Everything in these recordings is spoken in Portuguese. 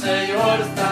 Senhor está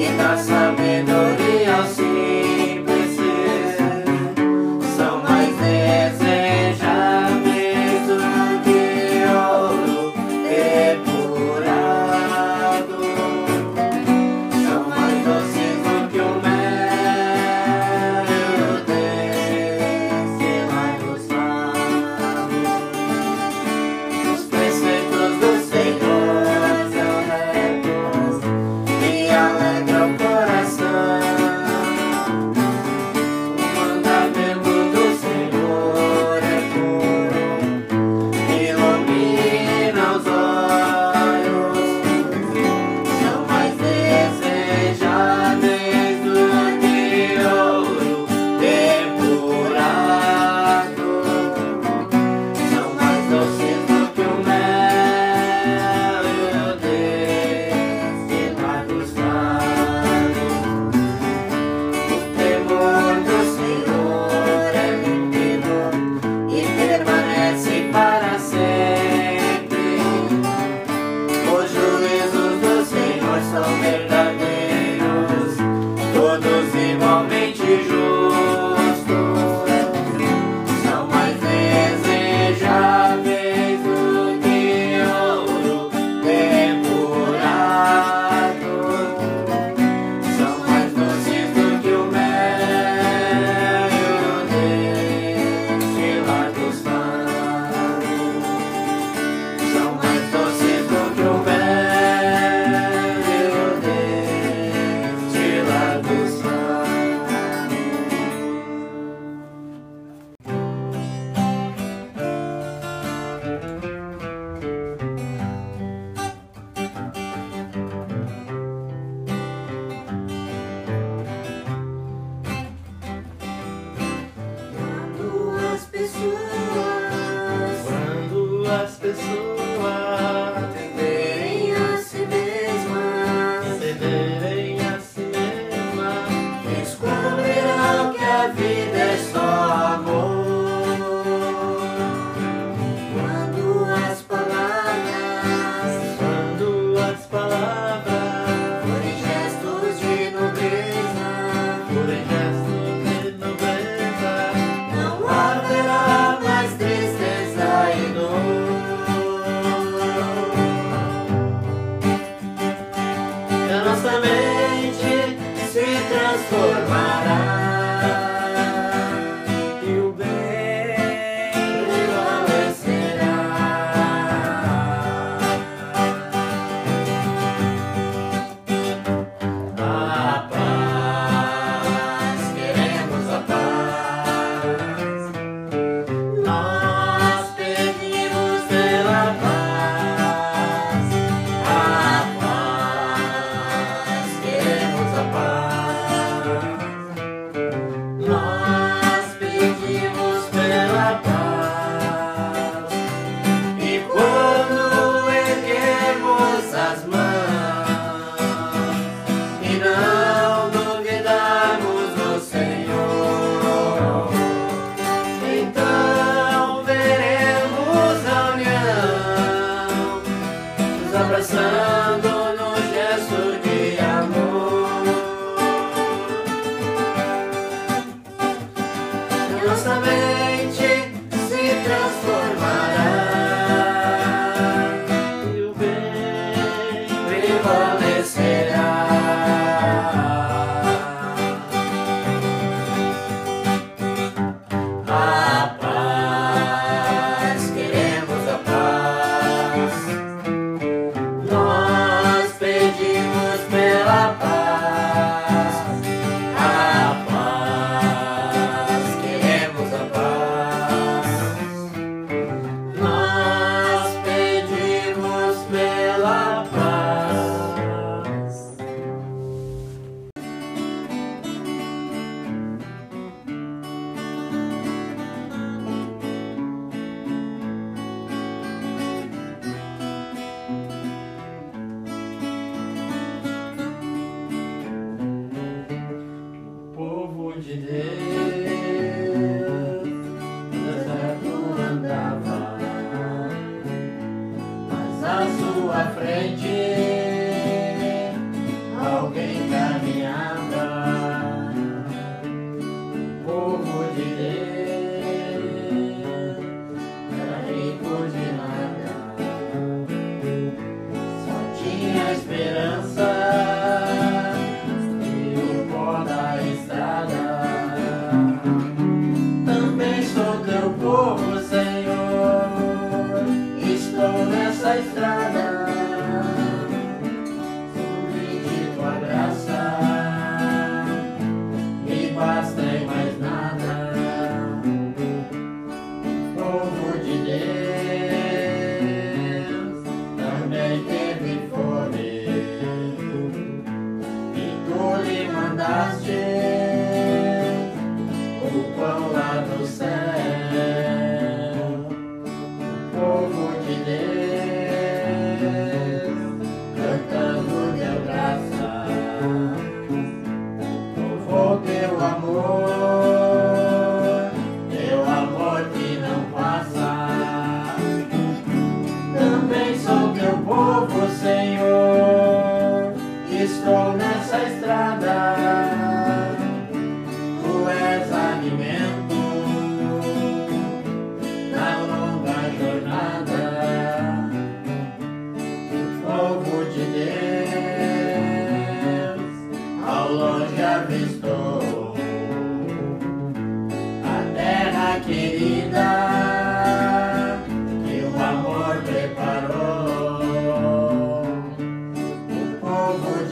y la sabiduría sí.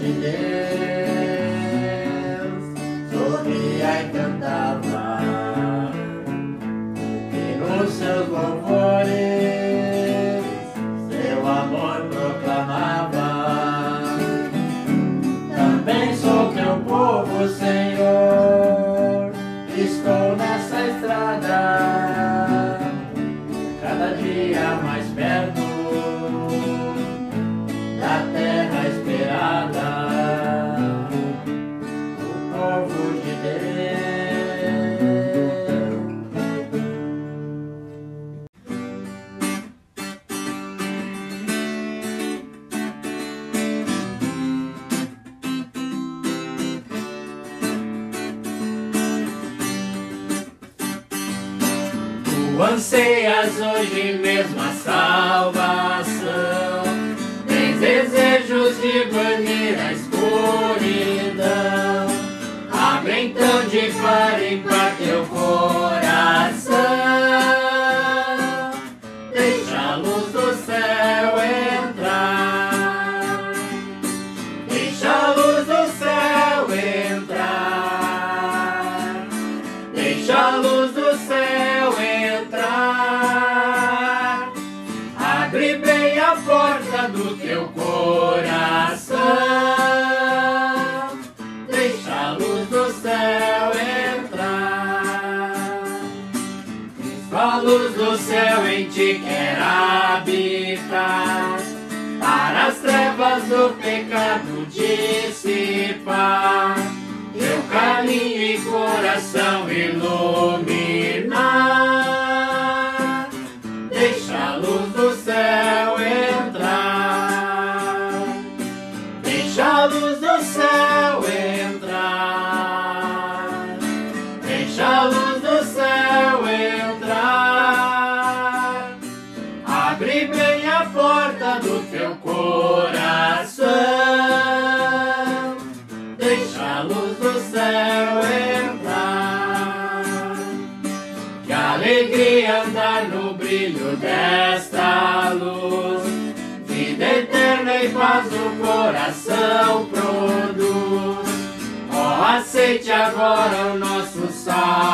Yeah. Anseias hoje mesmo a salvação. Tens desejos de banir a escuridão. Abre então de par em par teu corpo. quer habitar, para as trevas do pecado dissipar, teu caminho e coração iluminar. Deixa a luz do céu coração produz. Ó, oh, aceite agora o nosso sal.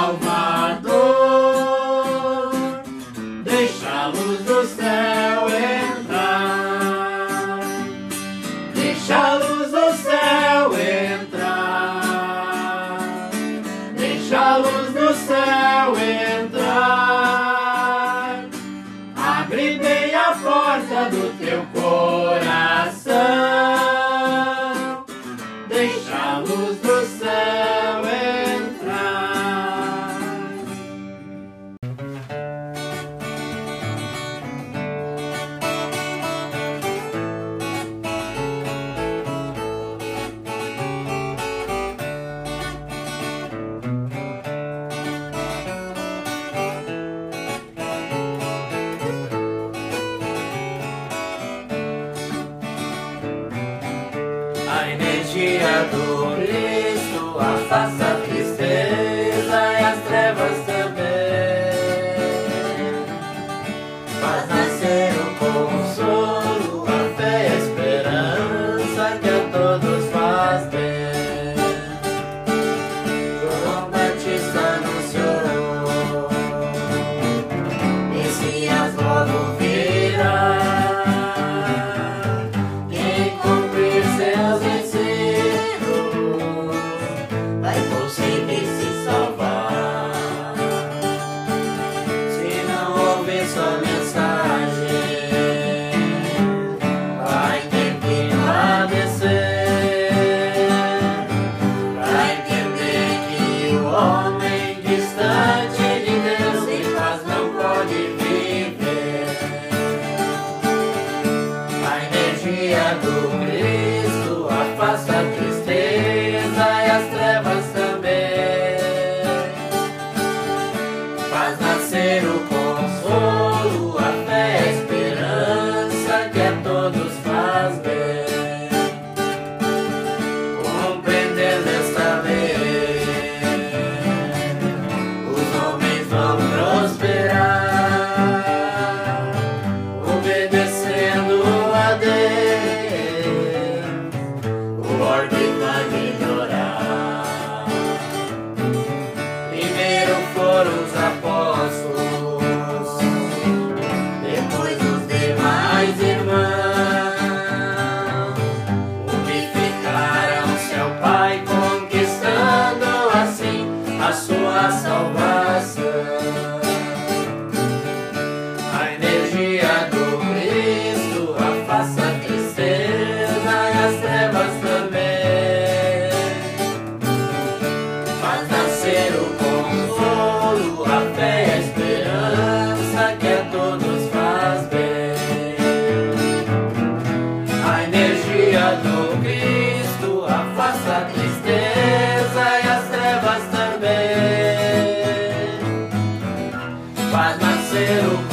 faz nascer o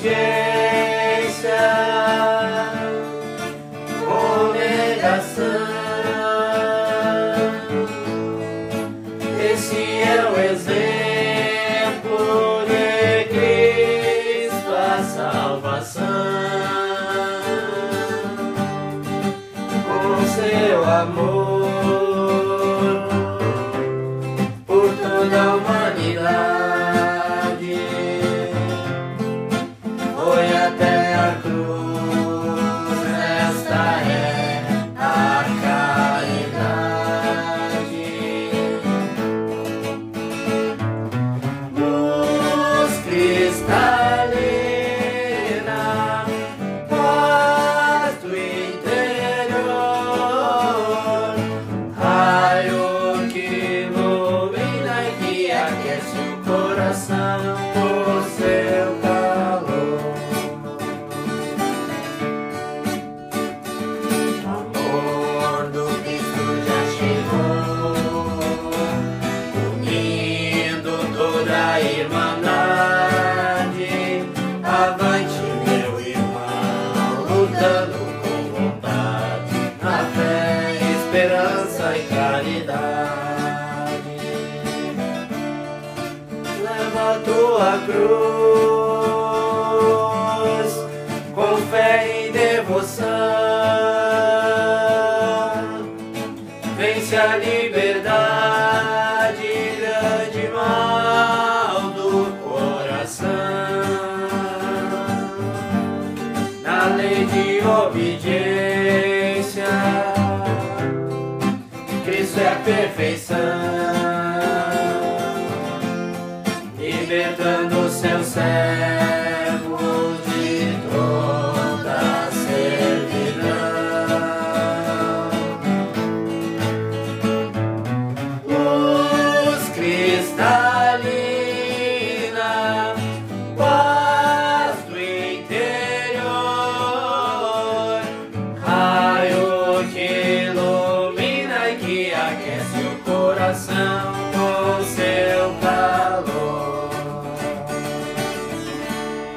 Yeah. Amen.